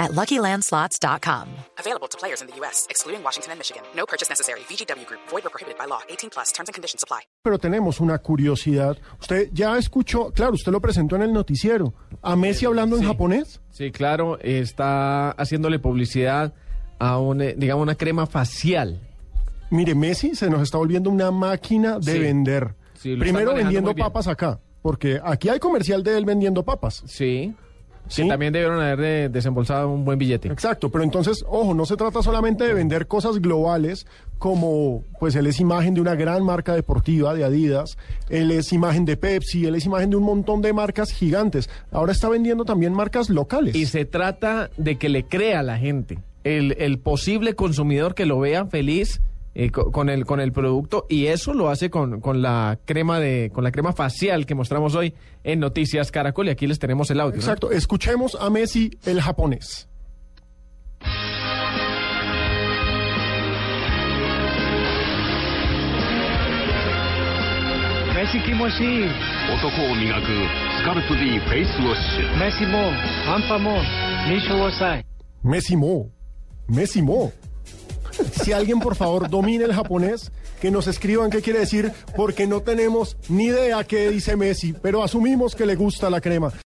at LuckyLandSlots.com. Available to players in the U.S., excluding Washington and Michigan. No purchase necessary. VGW Group. Void or prohibited by law. 18 plus. Terms and conditions apply. Pero tenemos una curiosidad. Usted ya escuchó, claro, usted lo presentó en el noticiero, a Messi hablando en sí. japonés. Sí, claro, está haciéndole publicidad a una, digamos, una crema facial. Mire, Messi se nos está volviendo una máquina de Sí. vender. Sí, Primero vendiendo papas acá, porque aquí hay comercial de él vendiendo papas. Sí. Sí. Que también debieron haber de- desembolsado un buen billete. Exacto, pero entonces, ojo, no se trata solamente de vender cosas globales como, pues él es imagen de una gran marca deportiva de Adidas, él es imagen de Pepsi, él es imagen de un montón de marcas gigantes. Ahora está vendiendo también marcas locales. Y se trata de que le crea a la gente, el, el posible consumidor que lo vea feliz eh, con, el, con el producto y eso lo hace con, con, la crema de, con la crema facial que mostramos hoy en Noticias Caracol y aquí les tenemos el audio. Exacto, escuchemos a Messi el japonés. Messi kimoshi. Otoko o migaku, scalp face wash. Messi mo, mo. Messi mo, Messi mo. Si alguien, por favor, domine el japonés, que nos escriban qué quiere decir, porque no tenemos ni idea qué dice Messi, pero asumimos que le gusta la crema.